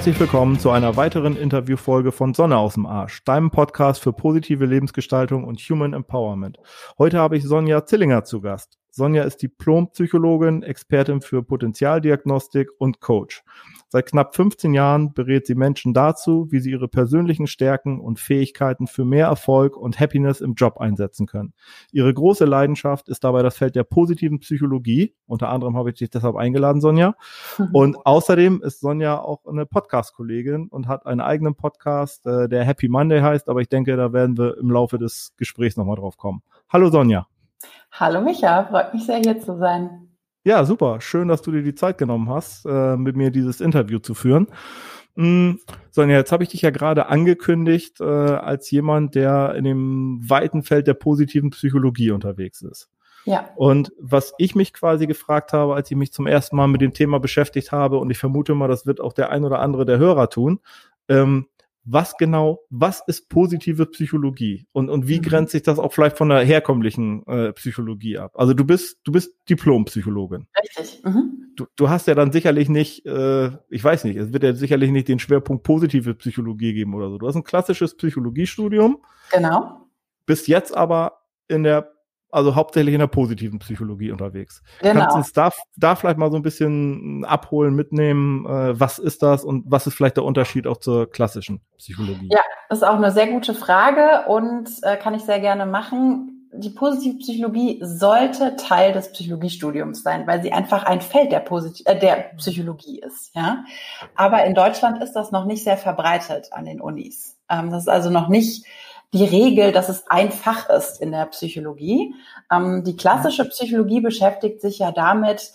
Herzlich willkommen zu einer weiteren Interviewfolge von Sonne aus dem Arsch, deinem Podcast für positive Lebensgestaltung und Human Empowerment. Heute habe ich Sonja Zillinger zu Gast. Sonja ist Diplompsychologin, Expertin für Potenzialdiagnostik und Coach. Seit knapp 15 Jahren berät sie Menschen dazu, wie sie ihre persönlichen Stärken und Fähigkeiten für mehr Erfolg und Happiness im Job einsetzen können. Ihre große Leidenschaft ist dabei das Feld der positiven Psychologie. Unter anderem habe ich dich deshalb eingeladen, Sonja. Und außerdem ist Sonja auch eine Podcast-Kollegin und hat einen eigenen Podcast, äh, der Happy Monday heißt. Aber ich denke, da werden wir im Laufe des Gesprächs nochmal drauf kommen. Hallo Sonja. Hallo Micha, freut mich sehr hier zu sein. Ja, super. Schön, dass du dir die Zeit genommen hast, äh, mit mir dieses Interview zu führen. Mm, Sonja, jetzt habe ich dich ja gerade angekündigt äh, als jemand, der in dem weiten Feld der positiven Psychologie unterwegs ist. Ja. Und was ich mich quasi gefragt habe, als ich mich zum ersten Mal mit dem Thema beschäftigt habe, und ich vermute mal, das wird auch der ein oder andere der Hörer tun, ähm, was genau, was ist positive Psychologie und, und wie mhm. grenzt sich das auch vielleicht von der herkömmlichen äh, Psychologie ab? Also du bist, du bist Diplompsychologin. Richtig. Mhm. Du, du hast ja dann sicherlich nicht, äh, ich weiß nicht, es wird ja sicherlich nicht den Schwerpunkt positive Psychologie geben oder so. Du hast ein klassisches Psychologiestudium. Genau. Bist jetzt aber in der also hauptsächlich in der positiven Psychologie unterwegs. Genau. Kannst du uns da, da vielleicht mal so ein bisschen abholen, mitnehmen, äh, was ist das und was ist vielleicht der Unterschied auch zur klassischen Psychologie? Ja, das ist auch eine sehr gute Frage und äh, kann ich sehr gerne machen. Die positive Psychologie sollte Teil des Psychologiestudiums sein, weil sie einfach ein Feld der, Posit äh, der Psychologie ist. Ja, aber in Deutschland ist das noch nicht sehr verbreitet an den Unis. Ähm, das ist also noch nicht die Regel, dass es einfach ist in der Psychologie. Ähm, die klassische Psychologie beschäftigt sich ja damit,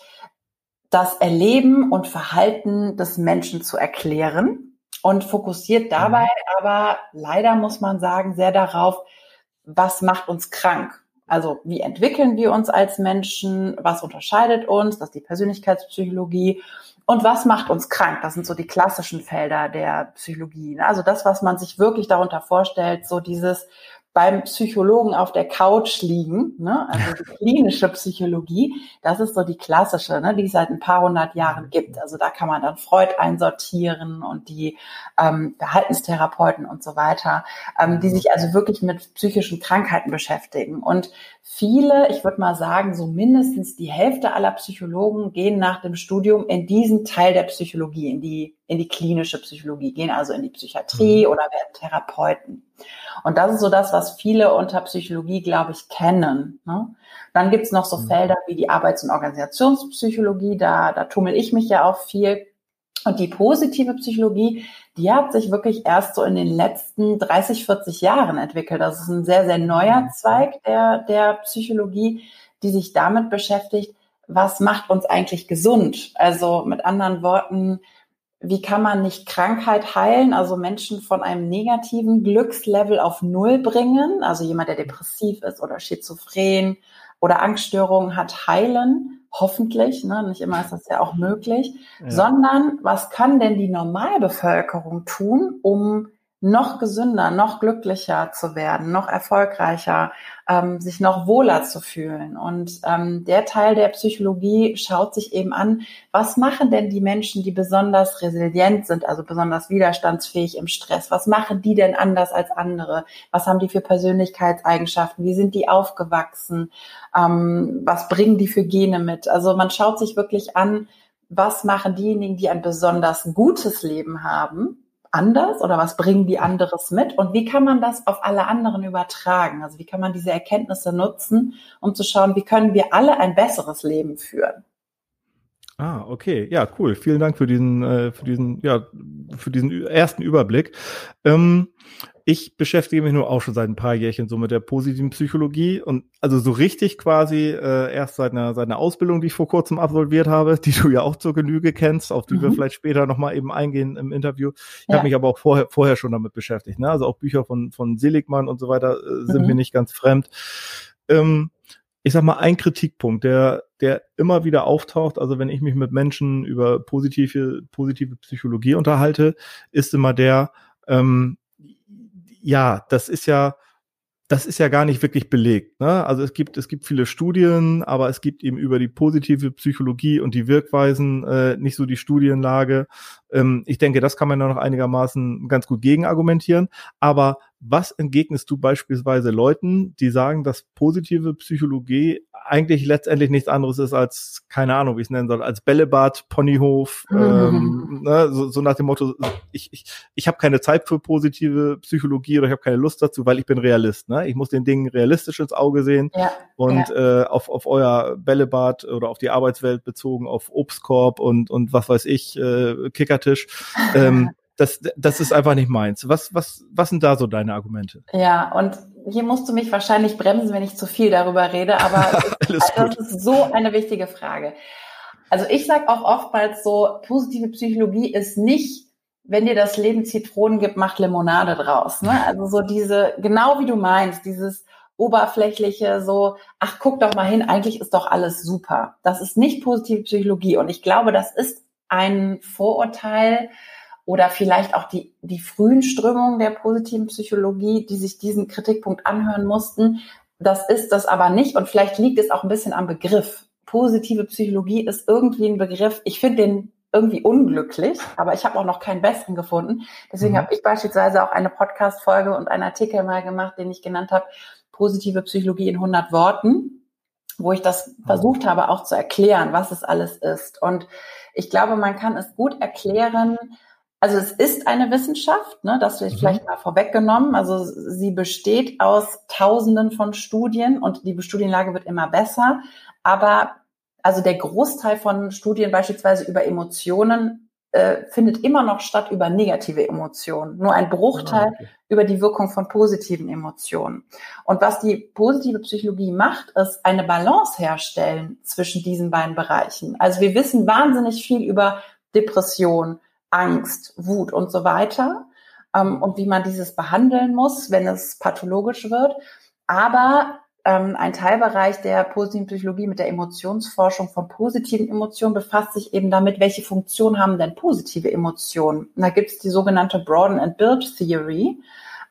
das Erleben und Verhalten des Menschen zu erklären und fokussiert dabei mhm. aber leider muss man sagen sehr darauf, was macht uns krank? Also wie entwickeln wir uns als Menschen? Was unterscheidet uns? Das ist die Persönlichkeitspsychologie. Und was macht uns krank? Das sind so die klassischen Felder der Psychologie. Ne? Also das, was man sich wirklich darunter vorstellt, so dieses, beim Psychologen auf der Couch liegen, ne? also die klinische Psychologie, das ist so die klassische, ne? die es seit ein paar hundert Jahren gibt. Also da kann man dann Freud einsortieren und die ähm, Verhaltenstherapeuten und so weiter, ähm, die sich also wirklich mit psychischen Krankheiten beschäftigen. Und viele, ich würde mal sagen, so mindestens die Hälfte aller Psychologen gehen nach dem Studium in diesen Teil der Psychologie, in die, in die klinische Psychologie, gehen also in die Psychiatrie mhm. oder werden Therapeuten. Und das ist so das, was viele unter Psychologie, glaube ich, kennen. Ne? Dann gibt's noch so mhm. Felder wie die Arbeits- und Organisationspsychologie, da, da tummel ich mich ja auch viel. Und die positive Psychologie, die hat sich wirklich erst so in den letzten 30, 40 Jahren entwickelt. Das ist ein sehr, sehr neuer mhm. Zweig der, der Psychologie, die sich damit beschäftigt, was macht uns eigentlich gesund? Also mit anderen Worten, wie kann man nicht Krankheit heilen, also Menschen von einem negativen Glückslevel auf Null bringen, also jemand, der depressiv ist oder schizophren oder Angststörungen hat, heilen, hoffentlich, ne? nicht immer ist das ja auch möglich, ja. sondern was kann denn die Normalbevölkerung tun, um noch gesünder, noch glücklicher zu werden, noch erfolgreicher, ähm, sich noch wohler zu fühlen. Und ähm, der Teil der Psychologie schaut sich eben an, was machen denn die Menschen, die besonders resilient sind, also besonders widerstandsfähig im Stress? Was machen die denn anders als andere? Was haben die für Persönlichkeitseigenschaften? Wie sind die aufgewachsen? Ähm, was bringen die für Gene mit? Also man schaut sich wirklich an, was machen diejenigen, die ein besonders gutes Leben haben, anders oder was bringen die anderes mit und wie kann man das auf alle anderen übertragen? Also wie kann man diese Erkenntnisse nutzen, um zu schauen, wie können wir alle ein besseres Leben führen? Ah, okay, ja, cool. Vielen Dank für diesen, äh, für diesen, ja, für diesen ersten Überblick. Ähm, ich beschäftige mich nur auch schon seit ein paar Jährchen so mit der positiven Psychologie und also so richtig quasi äh, erst seit einer, seit einer Ausbildung, die ich vor kurzem absolviert habe, die du ja auch zur Genüge kennst, auf die mhm. wir vielleicht später nochmal eben eingehen im Interview. Ich ja. habe mich aber auch vorher, vorher schon damit beschäftigt. Ne? Also auch Bücher von, von Seligmann und so weiter äh, sind mhm. mir nicht ganz fremd. Ähm, ich sag mal, ein Kritikpunkt, der, der immer wieder auftaucht, also wenn ich mich mit Menschen über positive, positive Psychologie unterhalte, ist immer der, ähm, ja, das ist ja, das ist ja gar nicht wirklich belegt. Ne? Also es gibt, es gibt viele Studien, aber es gibt eben über die positive Psychologie und die Wirkweisen äh, nicht so die Studienlage. Ähm, ich denke, das kann man ja noch einigermaßen ganz gut gegenargumentieren. Aber was entgegnest du beispielsweise Leuten, die sagen, dass positive Psychologie eigentlich letztendlich nichts anderes ist als, keine Ahnung, wie ich es nennen soll, als Bällebad, Ponyhof, mhm. ähm, ne, so, so nach dem Motto, ich, ich, ich habe keine Zeit für positive Psychologie oder ich habe keine Lust dazu, weil ich bin Realist. Ne? Ich muss den Dingen realistisch ins Auge sehen ja, und ja. Äh, auf, auf euer Bällebad oder auf die Arbeitswelt bezogen, auf Obstkorb und, und was weiß ich, äh, Kickertisch. Ähm, das, das ist einfach nicht meins. Was, was, was sind da so deine Argumente? Ja, und hier musst du mich wahrscheinlich bremsen, wenn ich zu viel darüber rede, aber das ist so eine wichtige Frage. Also ich sage auch oftmals so, positive Psychologie ist nicht, wenn dir das Leben Zitronen gibt, macht Limonade draus. Ne? Also so diese, genau wie du meinst, dieses oberflächliche, so, ach, guck doch mal hin, eigentlich ist doch alles super. Das ist nicht positive Psychologie. Und ich glaube, das ist ein Vorurteil, oder vielleicht auch die, die frühen Strömungen der positiven Psychologie, die sich diesen Kritikpunkt anhören mussten. Das ist das aber nicht und vielleicht liegt es auch ein bisschen am Begriff. Positive Psychologie ist irgendwie ein Begriff, ich finde den irgendwie unglücklich, aber ich habe auch noch keinen besseren gefunden. Deswegen mhm. habe ich beispielsweise auch eine Podcast-Folge und einen Artikel mal gemacht, den ich genannt habe, Positive Psychologie in 100 Worten, wo ich das versucht habe auch zu erklären, was es alles ist. Und ich glaube, man kann es gut erklären, also es ist eine Wissenschaft, ne, das wird mhm. vielleicht mal vorweggenommen. Also sie besteht aus Tausenden von Studien und die Studienlage wird immer besser. Aber also der Großteil von Studien beispielsweise über Emotionen äh, findet immer noch statt über negative Emotionen. Nur ein Bruchteil ah, okay. über die Wirkung von positiven Emotionen. Und was die positive Psychologie macht, ist eine Balance herstellen zwischen diesen beiden Bereichen. Also wir wissen wahnsinnig viel über Depression, Angst, Wut und so weiter ähm, und wie man dieses behandeln muss, wenn es pathologisch wird. Aber ähm, ein Teilbereich der positiven Psychologie mit der Emotionsforschung von positiven Emotionen befasst sich eben damit, welche Funktion haben denn positive Emotionen. Und da gibt es die sogenannte Broaden and Build Theory,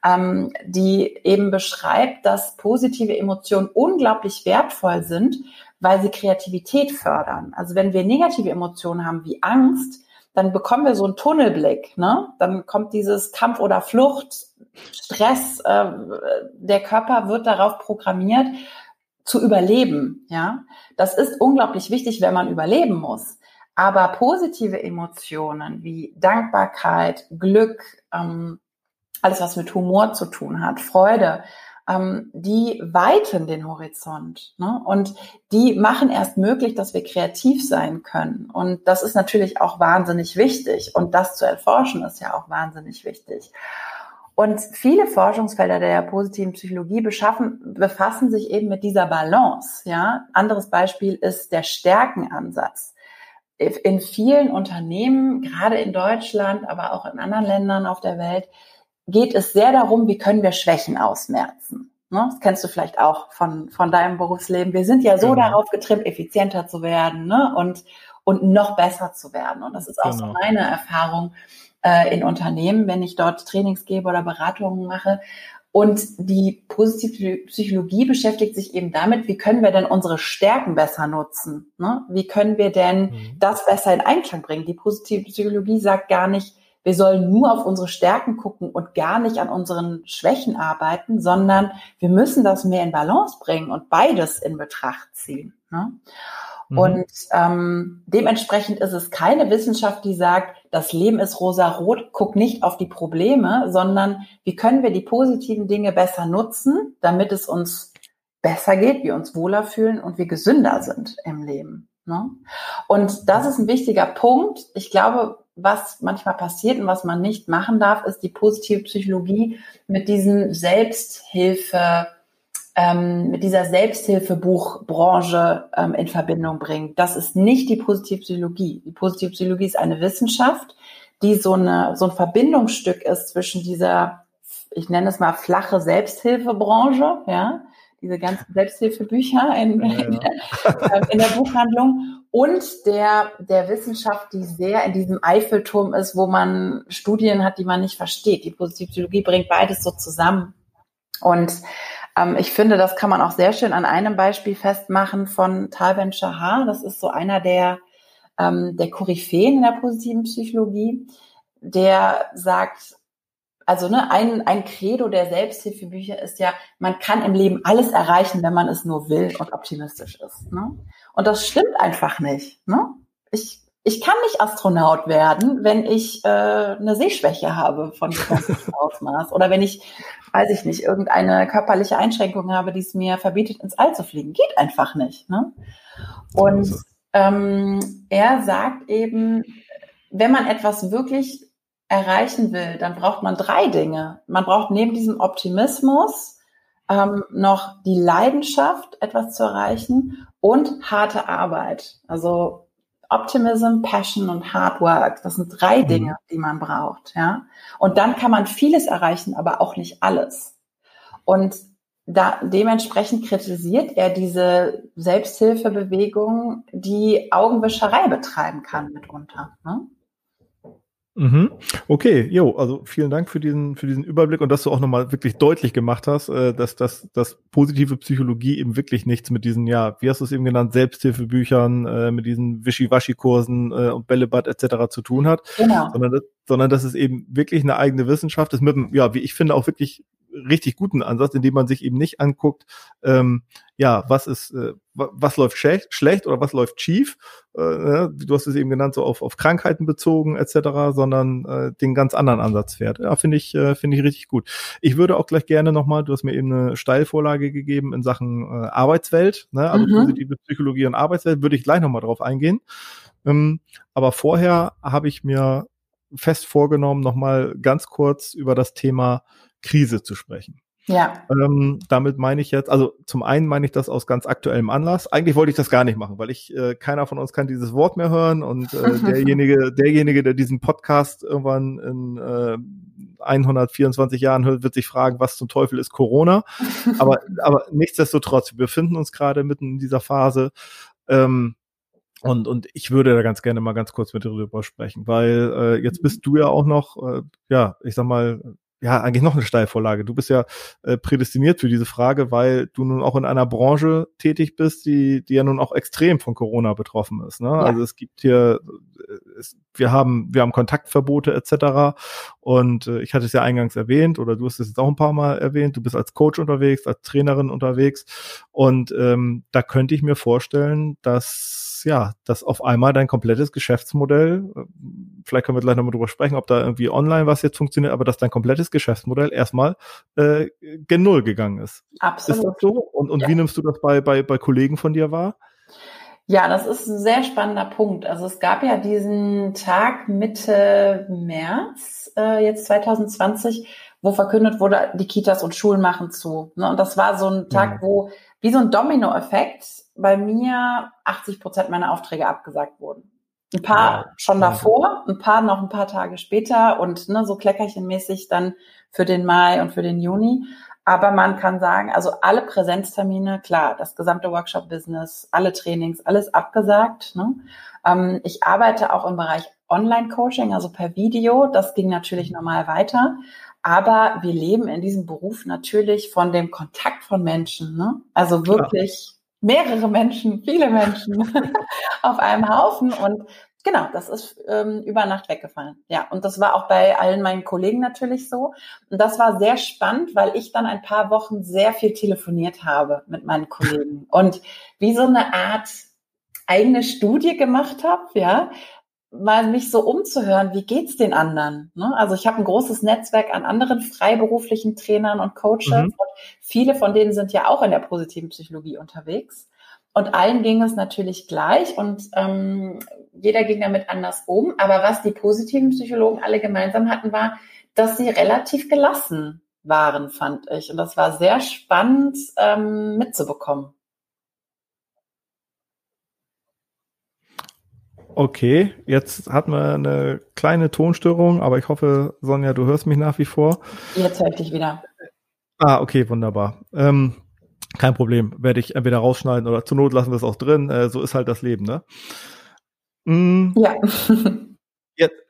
ähm, die eben beschreibt, dass positive Emotionen unglaublich wertvoll sind, weil sie Kreativität fördern. Also wenn wir negative Emotionen haben wie Angst, dann bekommen wir so einen Tunnelblick. Ne? Dann kommt dieses Kampf oder Flucht, Stress. Äh, der Körper wird darauf programmiert, zu überleben. Ja, das ist unglaublich wichtig, wenn man überleben muss. Aber positive Emotionen wie Dankbarkeit, Glück, ähm, alles was mit Humor zu tun hat, Freude, ähm, die weiten den Horizont ne? und die machen erst möglich, dass wir kreativ sein können. Und das ist natürlich auch wahnsinnig wichtig. Und das zu erforschen ist ja auch wahnsinnig wichtig. Und viele Forschungsfelder der positiven Psychologie beschaffen, befassen sich eben mit dieser Balance. Ja, anderes Beispiel ist der Stärkenansatz. In vielen Unternehmen, gerade in Deutschland, aber auch in anderen Ländern auf der Welt, geht es sehr darum, wie können wir Schwächen ausmerzen. Ne? Das kennst du vielleicht auch von, von deinem Berufsleben. Wir sind ja so genau. darauf getrimmt, effizienter zu werden ne? und, und noch besser zu werden. Und das ist auch genau. so meine Erfahrung äh, in Unternehmen, wenn ich dort Trainings gebe oder Beratungen mache. Und die positive Psychologie beschäftigt sich eben damit, wie können wir denn unsere Stärken besser nutzen? Ne? Wie können wir denn mhm. das besser in Einklang bringen? Die positive Psychologie sagt gar nicht, wir sollen nur auf unsere Stärken gucken und gar nicht an unseren Schwächen arbeiten, sondern wir müssen das mehr in Balance bringen und beides in Betracht ziehen. Ne? Mhm. Und ähm, dementsprechend ist es keine Wissenschaft, die sagt, das Leben ist rosa-rot, guck nicht auf die Probleme, sondern wie können wir die positiven Dinge besser nutzen, damit es uns besser geht, wir uns wohler fühlen und wir gesünder sind im Leben. Ne? Und das ist ein wichtiger Punkt. Ich glaube, was manchmal passiert und was man nicht machen darf, ist die positive Psychologie mit diesen Selbsthilfe, ähm, mit dieser Selbsthilfebuchbranche ähm, in Verbindung bringen. Das ist nicht die positive Psychologie. Die positive Psychologie ist eine Wissenschaft, die so, eine, so ein Verbindungsstück ist zwischen dieser, ich nenne es mal flache Selbsthilfebranche, ja, diese ganzen Selbsthilfebücher in, ja, ja. in, der Buchhandlung und der, der Wissenschaft, die sehr in diesem Eiffelturm ist, wo man Studien hat, die man nicht versteht. Die Positivpsychologie bringt beides so zusammen. Und Ähm, ich finde, das kann man auch sehr schön an einem Beispiel festmachen von Tal Shahar. Das ist so einer der, ähm, der Koryphäen in der positiven Psychologie, der sagt, also ne, ein, ein Credo der Selbsthilfebücher ist ja, man kann im Leben alles erreichen, wenn man es nur will und optimistisch ist. Ne? Und das stimmt einfach nicht. Ne? Ich, ich kann nicht Astronaut werden, wenn ich äh, eine Sehschwäche habe von großem Ausmaß oder wenn ich, weiß ich nicht, irgendeine körperliche Einschränkung habe, die es mir verbietet, ins All zu fliegen. Geht einfach nicht. Ne? Und ähm, er sagt eben, wenn man etwas wirklich erreichen will, dann braucht man drei Dinge. Man braucht neben diesem Optimismus ähm, noch die Leidenschaft, etwas zu erreichen und harte Arbeit. Also Optimism, Passion und Hard Work. Das sind drei mhm. Dinge, die man braucht. Ja, und dann kann man vieles erreichen, aber auch nicht alles. Und da, dementsprechend kritisiert er diese Selbsthilfebewegung, die Augenwischerei betreiben kann mitunter. Ne? Mhm. Okay, jo, also vielen Dank für diesen, für diesen Überblick und dass du auch nochmal wirklich deutlich gemacht hast, äh, dass, dass, dass positive Psychologie eben wirklich nichts mit diesen, ja, wie hast du es eben genannt, Selbsthilfebüchern, äh, mit diesen Wischiwaschi-Kursen äh, und Bällebad etc. zu tun hat, genau. sondern, sondern dass es eben wirklich eine eigene Wissenschaft ist mit einem, ja, wie ich finde, auch wirklich richtig guten Ansatz, indem man sich eben nicht anguckt, ähm, ja, was ist, äh, was läuft schlecht, schlecht oder was läuft schief, äh, ne, du hast es eben genannt, so auf, auf Krankheiten bezogen etc., sondern äh, den ganz anderen Ansatz fährt. Ja, finde ich, äh, finde ich richtig gut. Ich würde auch gleich gerne nochmal, du hast mir eben eine Steilvorlage gegeben in Sachen äh, Arbeitswelt, ne, also mhm. positive Psychologie und Arbeitswelt, würde ich gleich nochmal drauf eingehen. Ähm, aber vorher habe ich mir fest vorgenommen, nochmal ganz kurz über das Thema Krise zu sprechen. Ja. Ähm, damit meine ich jetzt, also zum einen meine ich das aus ganz aktuellem Anlass. Eigentlich wollte ich das gar nicht machen, weil ich, äh, keiner von uns kann dieses Wort mehr hören und äh, derjenige, derjenige, der diesen Podcast irgendwann in äh, 124 Jahren hört, wird sich fragen, was zum Teufel ist Corona. Aber, aber nichtsdestotrotz, wir befinden uns gerade mitten in dieser Phase. Ähm, und, und ich würde da ganz gerne mal ganz kurz mit dir drüber sprechen, weil äh, jetzt bist du ja auch noch, äh, ja, ich sag mal, ja, eigentlich noch eine Steilvorlage. Du bist ja äh, prädestiniert für diese Frage, weil du nun auch in einer Branche tätig bist, die, die ja nun auch extrem von Corona betroffen ist. Ne? Ja. Also es gibt hier, äh, es, wir haben, wir haben Kontaktverbote etc. Und äh, ich hatte es ja eingangs erwähnt, oder du hast es jetzt auch ein paar Mal erwähnt, du bist als Coach unterwegs, als Trainerin unterwegs. Und ähm, da könnte ich mir vorstellen, dass ja, dass auf einmal dein komplettes Geschäftsmodell, äh, vielleicht können wir gleich nochmal drüber sprechen, ob da irgendwie online was jetzt funktioniert, aber dass dein komplettes Geschäftsmodell erstmal äh, gen Null gegangen ist. Absolut. Ist das so? Und, und ja. wie nimmst du das bei, bei, bei Kollegen von dir wahr? Ja, das ist ein sehr spannender Punkt. Also es gab ja diesen Tag Mitte März, äh, jetzt 2020, wo verkündet wurde, die Kitas und Schulen machen zu. Ne? Und das war so ein Tag, ja. wo wie so ein Dominoeffekt bei mir 80 Prozent meiner Aufträge abgesagt wurden. Ein paar ja. schon davor, ein paar noch ein paar Tage später und ne, so kleckerchenmäßig dann für den Mai und für den Juni. Aber man kann sagen, also alle Präsenztermine, klar, das gesamte Workshop-Business, alle Trainings, alles abgesagt. Ne? Ähm, ich arbeite auch im Bereich Online-Coaching, also per Video. Das ging natürlich normal weiter. Aber wir leben in diesem Beruf natürlich von dem Kontakt von Menschen. Ne? Also wirklich mehrere Menschen, viele Menschen auf einem Haufen und genau, das ist ähm, über Nacht weggefallen. Ja, und das war auch bei allen meinen Kollegen natürlich so. Und das war sehr spannend, weil ich dann ein paar Wochen sehr viel telefoniert habe mit meinen Kollegen und wie so eine Art eigene Studie gemacht habe, ja, mal mich so umzuhören, wie geht's den anderen? Ne? Also ich habe ein großes Netzwerk an anderen freiberuflichen Trainern und Coaches mhm. und viele von denen sind ja auch in der positiven Psychologie unterwegs. Und allen ging es natürlich gleich und ähm, jeder ging damit anders um. Aber was die positiven Psychologen alle gemeinsam hatten, war, dass sie relativ gelassen waren, fand ich. Und das war sehr spannend ähm, mitzubekommen. Okay, jetzt hatten wir eine kleine Tonstörung, aber ich hoffe, Sonja, du hörst mich nach wie vor. Jetzt höre ich dich wieder. Ah, okay, wunderbar. Ähm, kein Problem, werde ich entweder rausschneiden oder zur Not lassen wir es auch drin. Äh, so ist halt das Leben, ne? Mm, ja.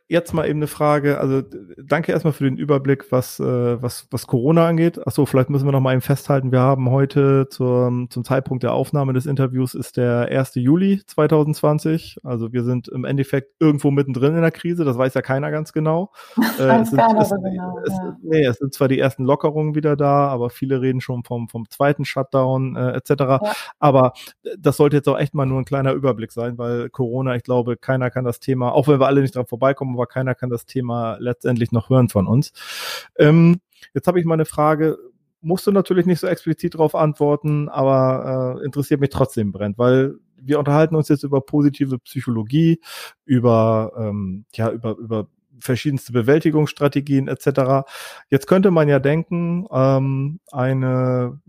Jetzt, mal eben eine Frage. Also danke erstmal für den Überblick, was, äh, was, was Corona angeht. Achso, vielleicht müssen wir noch mal eben festhalten. Wir haben heute zum, zum Zeitpunkt der Aufnahme des Interviews ist der 1. Juli 2020. Also wir sind im Endeffekt irgendwo mittendrin in der Krise. Das weiß ja keiner ganz genau. äh, es, sind, es, genau es, ja. nee, es sind zwar die ersten Lockerungen wieder da, aber viele reden schon vom, vom zweiten Shutdown äh, etc. Ja. Aber das sollte jetzt auch echt mal nur ein kleiner Überblick sein, weil Corona, ich glaube, keiner kann das Thema, auch wenn wir alle nicht dran vorbeikommen, aber keiner kann das Thema letztendlich noch hören von uns. Ähm, jetzt habe ich mal eine Frage, musst du natürlich nicht so explizit darauf antworten, aber äh, interessiert mich trotzdem brennt, weil wir unterhalten uns jetzt über positive Psychologie, über ähm, ja über über verschiedenste Bewältigungsstrategien etc. Jetzt könnte man ja denken, ähm, eine,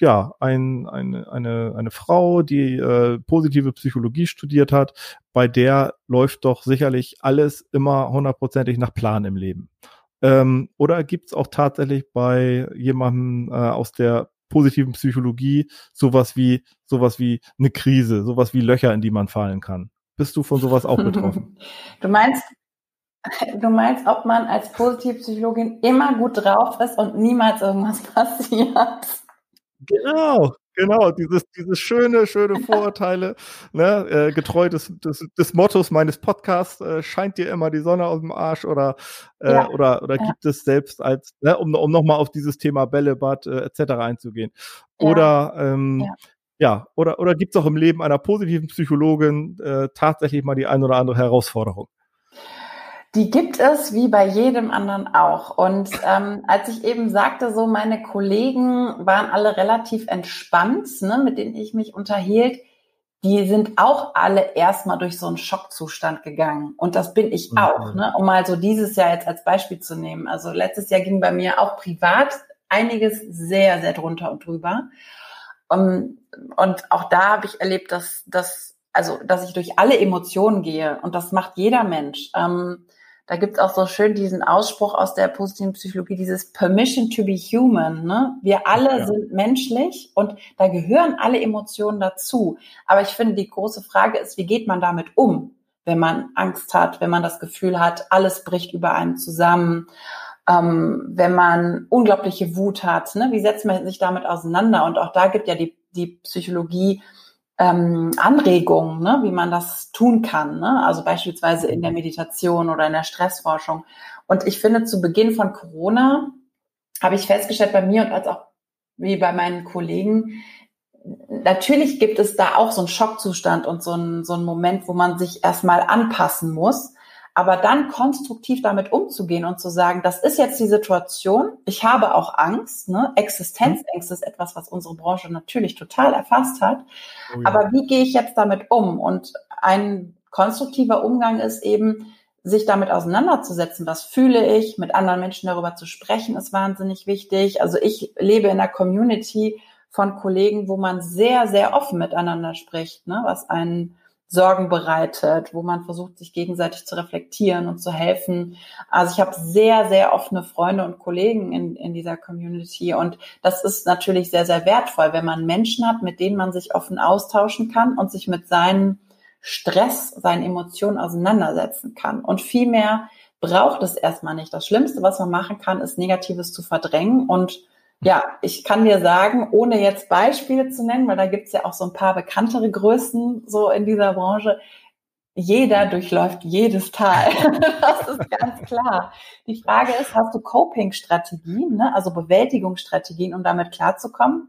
ja, ein, eine, eine, eine Frau, die äh, positive Psychologie studiert hat, bei der läuft doch sicherlich alles immer hundertprozentig nach Plan im Leben. Ähm, oder gibt es auch tatsächlich bei jemandem äh, aus der positiven Psychologie sowas wie sowas wie eine Krise, sowas wie Löcher, in die man fallen kann? Bist du von sowas auch betroffen? Du meinst Du meinst, ob man als Positivpsychologin immer gut drauf ist und niemals irgendwas passiert? Genau, genau, dieses, dieses schöne, schöne Vorurteile, ne, äh, getreu des, des, des Mottos meines Podcasts, äh, scheint dir immer die Sonne aus dem Arsch oder, äh, ja. oder, oder ja. gibt es selbst als, ne, um, um nochmal auf dieses Thema Bällebad äh, etc. einzugehen. Ja. Oder, ähm, ja. oder, oder gibt es auch im Leben einer positiven Psychologin äh, tatsächlich mal die ein oder andere Herausforderung? Die gibt es wie bei jedem anderen auch. Und ähm, als ich eben sagte, so meine Kollegen waren alle relativ entspannt, ne, mit denen ich mich unterhielt, die sind auch alle erstmal durch so einen Schockzustand gegangen. Und das bin ich mhm. auch, ne? um mal so dieses Jahr jetzt als Beispiel zu nehmen. Also letztes Jahr ging bei mir auch privat einiges sehr, sehr drunter und drüber. Um, und auch da habe ich erlebt, dass, dass, also, dass ich durch alle Emotionen gehe. Und das macht jeder Mensch. Ähm, da gibt es auch so schön diesen Ausspruch aus der positiven Psychologie, dieses Permission to be human. Ne? Wir alle ja. sind menschlich und da gehören alle Emotionen dazu. Aber ich finde, die große Frage ist, wie geht man damit um, wenn man Angst hat, wenn man das Gefühl hat, alles bricht über einem zusammen, ähm, wenn man unglaubliche Wut hat. Ne? Wie setzt man sich damit auseinander? Und auch da gibt ja die, die Psychologie ähm, Anregungen, ne, wie man das tun kann. Ne? Also beispielsweise in der Meditation oder in der Stressforschung. Und ich finde, zu Beginn von Corona habe ich festgestellt bei mir und als auch wie bei meinen Kollegen, natürlich gibt es da auch so einen Schockzustand und so einen, so einen Moment, wo man sich erstmal anpassen muss. Aber dann konstruktiv damit umzugehen und zu sagen, das ist jetzt die Situation, ich habe auch Angst, ne? Existenzängste ist etwas, was unsere Branche natürlich total erfasst hat. Oh ja. Aber wie gehe ich jetzt damit um? Und ein konstruktiver Umgang ist eben, sich damit auseinanderzusetzen, was fühle ich, mit anderen Menschen darüber zu sprechen, ist wahnsinnig wichtig. Also ich lebe in einer Community von Kollegen, wo man sehr, sehr offen miteinander spricht, ne? was einen Sorgen bereitet, wo man versucht, sich gegenseitig zu reflektieren und zu helfen. Also ich habe sehr, sehr offene Freunde und Kollegen in, in dieser Community und das ist natürlich sehr, sehr wertvoll, wenn man Menschen hat, mit denen man sich offen austauschen kann und sich mit seinem Stress, seinen Emotionen auseinandersetzen kann. Und viel mehr braucht es erstmal nicht. Das Schlimmste, was man machen kann, ist Negatives zu verdrängen und ja, ich kann dir sagen, ohne jetzt Beispiele zu nennen, weil da gibt's ja auch so ein paar bekanntere Größen so in dieser Branche, jeder durchläuft jedes Tal. das ist ganz klar. Die Frage ist, hast du Coping-Strategien, ne? also Bewältigungsstrategien, um damit klarzukommen?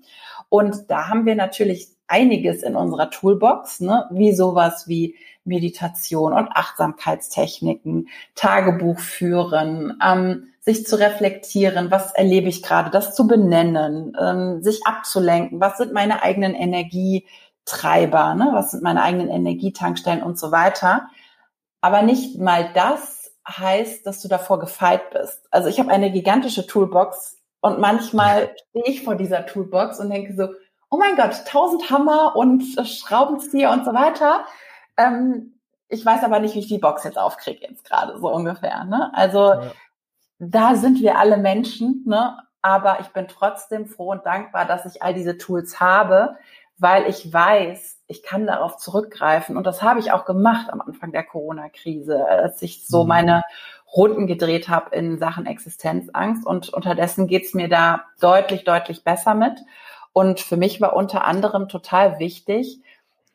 Und da haben wir natürlich einiges in unserer Toolbox, ne? wie sowas wie Meditation und Achtsamkeitstechniken, Tagebuch führen, ähm, sich zu reflektieren, was erlebe ich gerade, das zu benennen, ähm, sich abzulenken, was sind meine eigenen Energietreiber, ne? was sind meine eigenen Energietankstellen und so weiter. Aber nicht mal das heißt, dass du davor gefeit bist. Also ich habe eine gigantische Toolbox und manchmal stehe ich vor dieser Toolbox und denke so, oh mein Gott, tausend Hammer und Schraubenzieher und so weiter. Ähm, ich weiß aber nicht, wie ich die Box jetzt aufkriege jetzt gerade so ungefähr. Ne? Also ja da sind wir alle Menschen, ne? aber ich bin trotzdem froh und dankbar, dass ich all diese Tools habe, weil ich weiß, ich kann darauf zurückgreifen. Und das habe ich auch gemacht am Anfang der Corona-Krise, als ich so mhm. meine Runden gedreht habe in Sachen Existenzangst. Und unterdessen geht's mir da deutlich, deutlich besser mit. Und für mich war unter anderem total wichtig,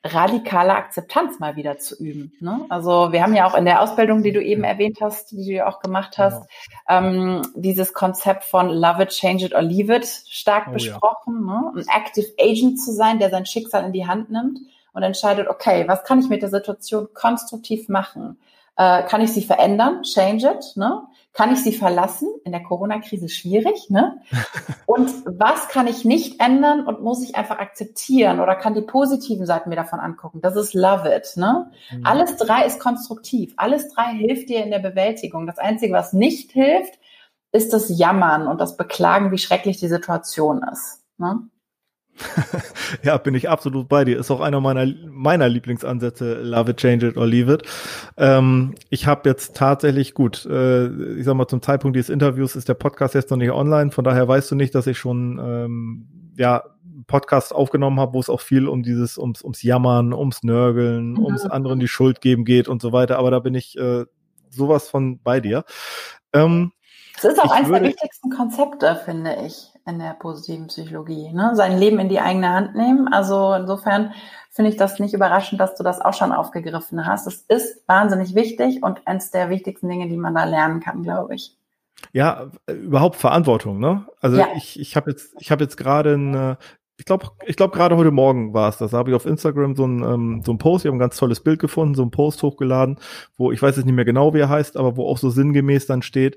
radikale Akzeptanz mal wieder zu üben. Ne? Also wir haben ja auch in der Ausbildung, die du eben erwähnt hast, die du ja auch gemacht hast, ja. ähm, dieses Konzept von Love it, Change it or Leave it stark oh, besprochen. Ja. Ne? Ein Active Agent zu sein, der sein Schicksal in die Hand nimmt und entscheidet, okay, was kann ich mit der Situation konstruktiv machen? Äh, kann ich sie verändern? Change it. Ne? Kann ich sie verlassen? In der Corona-Krise schwierig, ne? Und was kann ich nicht ändern und muss ich einfach akzeptieren oder kann die positiven Seiten mir davon angucken? Das ist Love It, ne? Mhm. Alles drei ist konstruktiv. Alles drei hilft dir in der Bewältigung. Das Einzige, was nicht hilft, ist das Jammern und das Beklagen, wie schrecklich die Situation ist. Ne? ja, bin ich absolut bei dir. Ist auch einer meiner meiner Lieblingsansätze, Love it, Change it or Leave it. Ähm, ich habe jetzt tatsächlich gut, äh, ich sag mal zum Zeitpunkt dieses Interviews ist der Podcast jetzt noch nicht online. Von daher weißt du nicht, dass ich schon ähm, ja Podcast aufgenommen habe, wo es auch viel um dieses ums ums Jammern, ums Nörgeln, mhm. ums anderen die Schuld geben geht und so weiter. Aber da bin ich äh, sowas von bei dir. Ähm, es ist auch eines der wichtigsten Konzepte, finde ich in der positiven Psychologie. Ne? Sein Leben in die eigene Hand nehmen. Also insofern finde ich das nicht überraschend, dass du das auch schon aufgegriffen hast. Es ist wahnsinnig wichtig und eines der wichtigsten Dinge, die man da lernen kann, glaube ich. Ja, überhaupt Verantwortung, ne? Also ja. ich, ich habe jetzt, ich habe jetzt gerade ein, ich glaube, ich glaube gerade heute Morgen war es das. Da habe ich auf Instagram so ein, ähm, so ein Post, ich habe ein ganz tolles Bild gefunden, so ein Post hochgeladen, wo ich weiß jetzt nicht mehr genau, wie er heißt, aber wo auch so sinngemäß dann steht,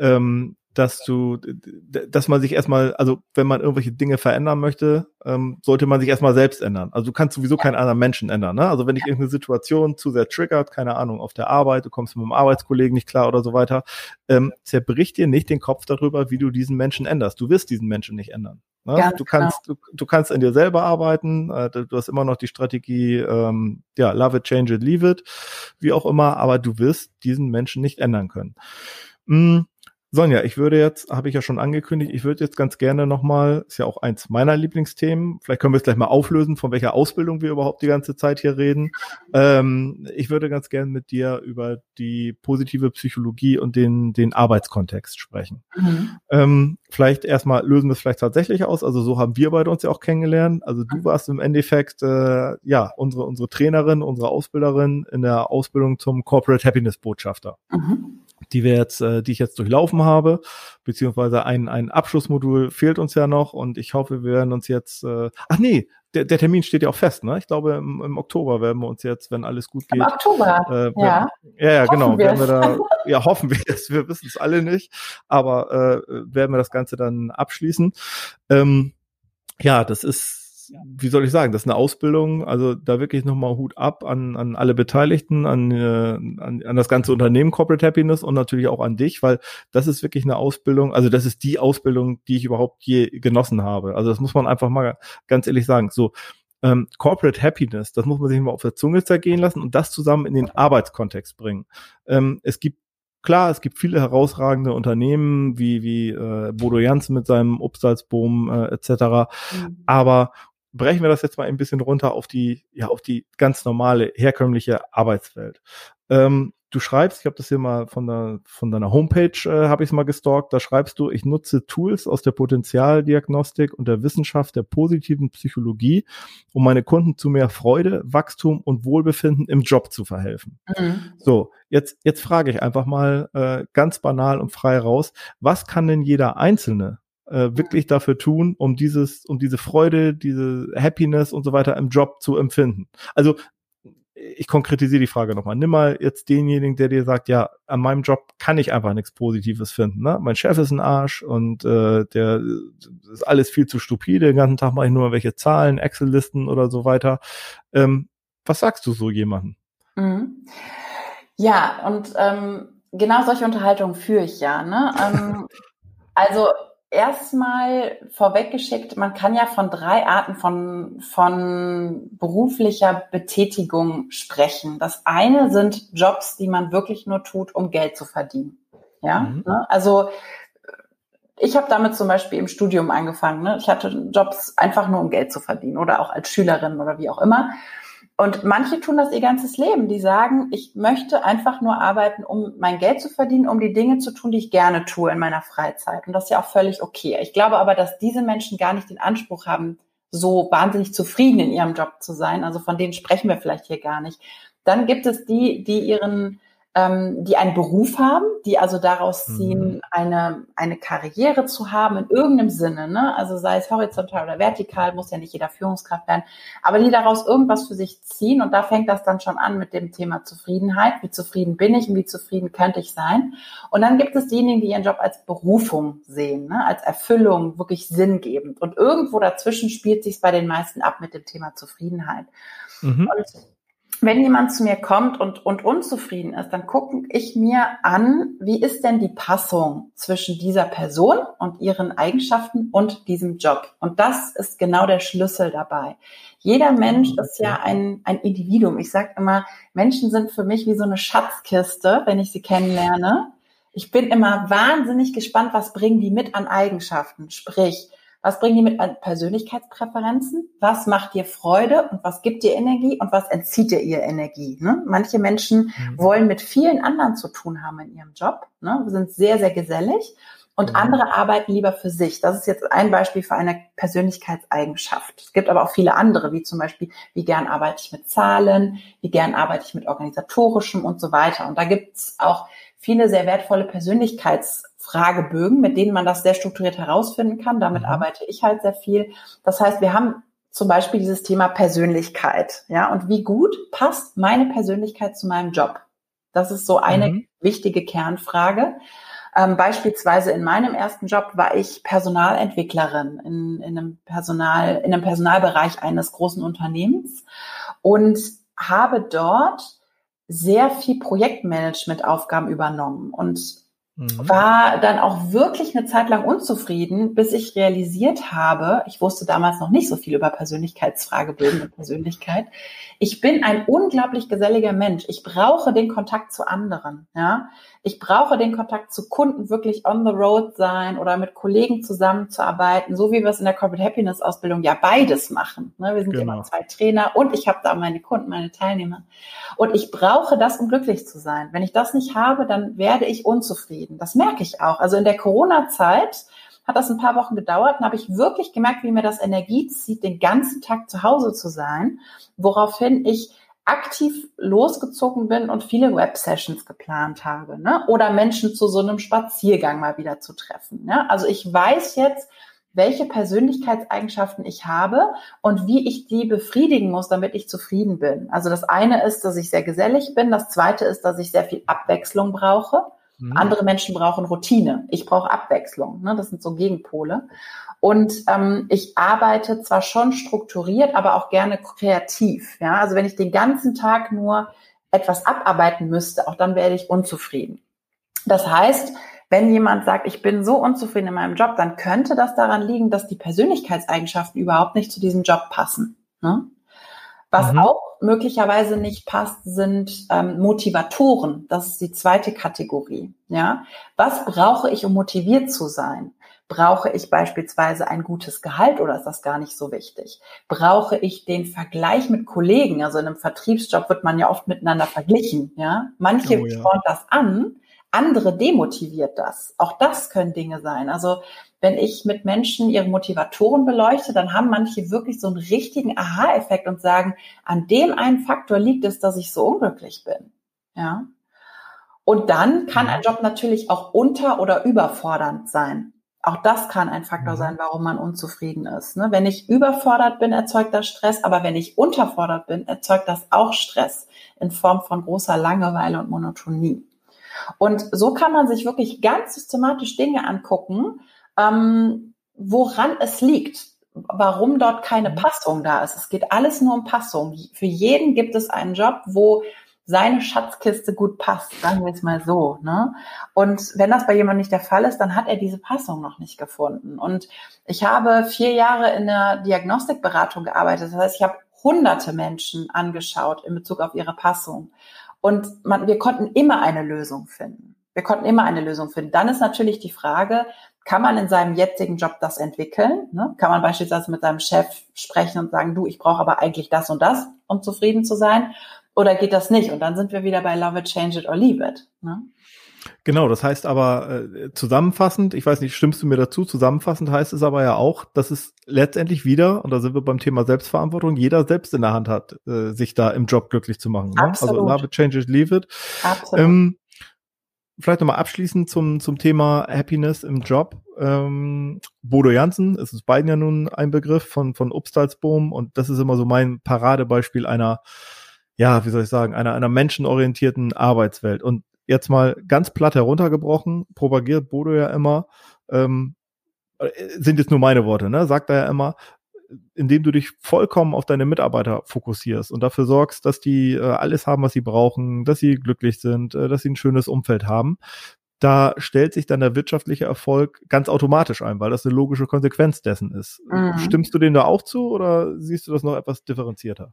ähm, dass du, dass man sich erstmal, also wenn man irgendwelche Dinge verändern möchte, ähm, sollte man sich erstmal selbst ändern. Also du kannst sowieso keinen anderen Menschen ändern. Ne? Also wenn dich irgendeine Situation zu sehr triggert, keine Ahnung, auf der Arbeit, du kommst mit einem Arbeitskollegen nicht klar oder so weiter, ähm, zerbricht dir nicht den Kopf darüber, wie du diesen Menschen änderst. Du wirst diesen Menschen nicht ändern. Ne? Ja, du kannst, genau. du, du kannst in dir selber arbeiten. Äh, du hast immer noch die Strategie, ähm, ja, love it, change it, leave it, wie auch immer, aber du wirst diesen Menschen nicht ändern können. Mm Sonja, ich würde jetzt, habe ich ja schon angekündigt, ich würde jetzt ganz gerne nochmal, ist ja auch eins meiner Lieblingsthemen, vielleicht können wir es gleich mal auflösen, von welcher Ausbildung wir überhaupt die ganze Zeit hier reden. Ähm, ich würde ganz gerne mit dir über die positive Psychologie und den, den Arbeitskontext sprechen. Mhm. Ähm, vielleicht erstmal lösen wir es vielleicht tatsächlich aus, also so haben wir beide uns ja auch kennengelernt. Also du warst im Endeffekt, äh, ja, unsere, unsere Trainerin, unsere Ausbilderin in der Ausbildung zum Corporate Happiness Botschafter. Mhm die wir jetzt, äh, die ich jetzt durchlaufen habe, beziehungsweise ein, ein Abschlussmodul fehlt uns ja noch und ich hoffe, wir werden uns jetzt, äh, ach nee, der, der Termin steht ja auch fest, ne? Ich glaube, im, im Oktober werden wir uns jetzt, wenn alles gut geht. Im Oktober, äh, ja. Ja, ja, genau. Werden wir da, ja, hoffen wir es. Wir wissen es alle nicht, aber äh, werden wir das Ganze dann abschließen. Ähm, ja, das ist wie soll ich sagen, das ist eine Ausbildung, also da wirklich nochmal Hut ab an, an alle Beteiligten, an, äh, an, an das ganze Unternehmen Corporate Happiness und natürlich auch an dich, weil das ist wirklich eine Ausbildung, also das ist die Ausbildung, die ich überhaupt je genossen habe. Also das muss man einfach mal ganz ehrlich sagen. So, ähm, Corporate Happiness, das muss man sich mal auf der Zunge zergehen lassen und das zusammen in den Arbeitskontext bringen. Ähm, es gibt Klar, es gibt viele herausragende Unternehmen wie wie äh, Bodo Janssen mit seinem Obstalsboom äh, etc. Mhm. Aber brechen wir das jetzt mal ein bisschen runter auf die, ja, auf die ganz normale, herkömmliche Arbeitswelt. Ähm, du schreibst, ich habe das hier mal von, der, von deiner Homepage, äh, habe ich es mal gestalkt, da schreibst du, ich nutze Tools aus der Potenzialdiagnostik und der Wissenschaft der positiven Psychologie, um meine Kunden zu mehr Freude, Wachstum und Wohlbefinden im Job zu verhelfen. Mhm. So, jetzt, jetzt frage ich einfach mal äh, ganz banal und frei raus, was kann denn jeder Einzelne äh, wirklich dafür tun, um dieses, um diese Freude, diese Happiness und so weiter im Job zu empfinden. Also ich konkretisiere die Frage nochmal. Nimm mal jetzt denjenigen, der dir sagt, ja, an meinem Job kann ich einfach nichts Positives finden. Ne? Mein Chef ist ein Arsch und äh, der ist alles viel zu stupide. Den ganzen Tag mache ich nur welche Zahlen, Excel-Listen oder so weiter. Ähm, was sagst du so jemandem? Mhm. Ja, und ähm, genau solche Unterhaltungen führe ich ja. Ne? Ähm, also erstmal vorweggeschickt, man kann ja von drei Arten von, von beruflicher Betätigung sprechen. Das eine sind Jobs, die man wirklich nur tut, um Geld zu verdienen. Ja, mhm. Ne? also ich habe damit zum Beispiel im Studium angefangen. Ne? Ich hatte Jobs einfach nur, um Geld zu verdienen oder auch als Schülerin oder wie auch immer. Und manche tun das ihr ganzes Leben. Die sagen, ich möchte einfach nur arbeiten, um mein Geld zu verdienen, um die Dinge zu tun, die ich gerne tue in meiner Freizeit. Und das ist ja auch völlig okay. Ich glaube aber, dass diese Menschen gar nicht den Anspruch haben, so wahnsinnig zufrieden in ihrem Job zu sein. Also von denen sprechen wir vielleicht hier gar nicht. Dann gibt es die, die ihren ähm, die einen Beruf haben, die also daraus mhm. ziehen, mhm. eine, eine Karriere zu haben in irgendeinem Sinne, ne? also sei es horizontal oder vertikal, muss ja nicht jeder Führungskraft werden, aber die daraus irgendwas für sich ziehen und da fängt das dann schon an mit dem Thema Zufriedenheit, wie zufrieden bin ich und wie zufrieden könnte ich sein und dann gibt es diejenigen, die ihren Job als Berufung sehen, ne? als Erfüllung, wirklich sinngebend und irgendwo dazwischen spielt sich bei den meisten ab mit dem Thema Zufriedenheit. Mhm. Und wenn jemand zu mir kommt und, und unzufrieden ist, dann gucke ich mir an, wie ist denn die Passung zwischen dieser Person und ihren Eigenschaften und diesem Job. Und das ist genau der Schlüssel dabei. Jeder Mensch ist ja ein, ein Individuum. Ich sage immer, Menschen sind für mich wie so eine Schatzkiste, wenn ich sie kennenlerne. Ich bin immer wahnsinnig gespannt, was bringen die mit an Eigenschaften. Sprich, was bringen die mit Persönlichkeitspräferenzen? Was macht dir Freude und was gibt dir Energie und was entzieht dir ihr Energie? Ne? Manche Menschen mhm. wollen mit vielen anderen zu tun haben in ihrem Job, ne? sind sehr, sehr gesellig und mhm. andere arbeiten lieber für sich. Das ist jetzt ein Beispiel für eine Persönlichkeitseigenschaft. Es gibt aber auch viele andere, wie zum Beispiel, wie gern arbeite ich mit Zahlen, wie gern arbeite ich mit organisatorischem und so weiter. Und da gibt es auch viele sehr wertvolle Persönlichkeits Fragebögen, mit denen man das sehr strukturiert herausfinden kann. Damit mhm. arbeite ich halt sehr viel. Das heißt, wir haben zum Beispiel dieses Thema Persönlichkeit. Ja, und wie gut passt meine Persönlichkeit zu meinem Job? Das ist so eine mhm. wichtige Kernfrage. Ähm, beispielsweise in meinem ersten Job war ich Personalentwicklerin in, in, einem Personal, in einem Personalbereich eines großen Unternehmens und habe dort sehr viel Projektmanagement-Aufgaben übernommen. Und Mhm. war dann auch wirklich eine Zeit lang unzufrieden, bis ich realisiert habe, ich wusste damals noch nicht so viel über Persönlichkeitsfragebögen und Persönlichkeit. Ich bin ein unglaublich geselliger Mensch. Ich brauche den Kontakt zu anderen, ja. Ich brauche den Kontakt zu Kunden, wirklich on the road sein oder mit Kollegen zusammenzuarbeiten, so wie wir es in der Corporate Happiness Ausbildung ja beides machen. Ne? Wir sind genau. immer zwei Trainer und ich habe da meine Kunden, meine Teilnehmer. Und ich brauche das, um glücklich zu sein. Wenn ich das nicht habe, dann werde ich unzufrieden. Das merke ich auch. Also in der Corona-Zeit hat das ein paar Wochen gedauert und habe ich wirklich gemerkt, wie mir das Energie zieht, den ganzen Tag zu Hause zu sein, woraufhin ich aktiv losgezogen bin und viele Web-Sessions geplant habe, ne? oder Menschen zu so einem Spaziergang mal wieder zu treffen. Ne? Also ich weiß jetzt, welche Persönlichkeitseigenschaften ich habe und wie ich die befriedigen muss, damit ich zufrieden bin. Also das eine ist, dass ich sehr gesellig bin. Das zweite ist, dass ich sehr viel Abwechslung brauche. Mhm. Andere Menschen brauchen Routine. Ich brauche Abwechslung. Ne? Das sind so Gegenpole. Und ähm, ich arbeite zwar schon strukturiert, aber auch gerne kreativ. Ja, also wenn ich den ganzen Tag nur etwas abarbeiten müsste, auch dann werde ich unzufrieden. Das heißt, wenn jemand sagt, ich bin so unzufrieden in meinem Job, dann könnte das daran liegen, dass die Persönlichkeitseigenschaften überhaupt nicht zu diesem Job passen. Ne? Was mhm. auch möglicherweise nicht passt, sind ähm, Motivatoren. Das ist die zweite Kategorie. Ja, was brauche ich, um motiviert zu sein? Brauche ich beispielsweise ein gutes Gehalt oder ist das gar nicht so wichtig? Brauche ich den Vergleich mit Kollegen? Also in einem Vertriebsjob wird man ja oft miteinander verglichen. Ja, manche oh, ja. spornt das an, andere demotiviert das. Auch das können Dinge sein. Also wenn ich mit Menschen ihre Motivatoren beleuchte, dann haben manche wirklich so einen richtigen Aha-Effekt und sagen, an dem einen Faktor liegt es, dass ich so unglücklich bin. Ja. Und dann kann mhm. ein Job natürlich auch unter- oder überfordernd sein. Auch das kann ein Faktor mhm. sein, warum man unzufrieden ist. Ne? Wenn ich überfordert bin, erzeugt das Stress, aber wenn ich unterfordert bin, erzeugt das auch Stress in Form von großer Langeweile und Monotonie. Und so kann man sich wirklich ganz systematisch Dinge angucken, ähm, woran es liegt, warum dort keine mhm. Passung da ist. Es geht alles nur um Passung. Für jeden gibt es einen Job, wo seine Schatzkiste gut passt, sagen wir es mal so. Ne? Und wenn das bei jemandem nicht der Fall ist, dann hat er diese Passung noch nicht gefunden. Und ich habe vier Jahre in der Diagnostikberatung gearbeitet. Das heißt, ich habe hunderte Menschen angeschaut in Bezug auf ihre Passung. Und man, wir konnten immer eine Lösung finden. Wir konnten immer eine Lösung finden. Dann ist natürlich die Frage, kann man in seinem jetzigen Job das entwickeln? Ne? Kann man beispielsweise mit seinem Chef sprechen und sagen, du, ich brauche aber eigentlich das und das, um zufrieden zu sein? Oder geht das nicht? Und dann sind wir wieder bei Love it, change it or leave it. Ne? Genau, das heißt aber äh, zusammenfassend, ich weiß nicht, stimmst du mir dazu? Zusammenfassend heißt es aber ja auch, dass es letztendlich wieder, und da sind wir beim Thema Selbstverantwortung, jeder selbst in der Hand hat, äh, sich da im Job glücklich zu machen. Ne? Also love it, change it, leave it. Absolut. Ähm, vielleicht nochmal abschließend zum, zum Thema Happiness im Job. Ähm, Bodo Jansen, es ist beiden ja nun ein Begriff von, von Upstalsboom und das ist immer so mein Paradebeispiel einer, ja, wie soll ich sagen, einer, einer menschenorientierten Arbeitswelt. Und jetzt mal ganz platt heruntergebrochen, propagiert Bodo ja immer, ähm, äh, sind jetzt nur meine Worte, ne? Sagt er ja immer, indem du dich vollkommen auf deine Mitarbeiter fokussierst und dafür sorgst, dass die äh, alles haben, was sie brauchen, dass sie glücklich sind, äh, dass sie ein schönes Umfeld haben, da stellt sich dann der wirtschaftliche Erfolg ganz automatisch ein, weil das eine logische Konsequenz dessen ist. Mhm. Stimmst du dem da auch zu oder siehst du das noch etwas differenzierter?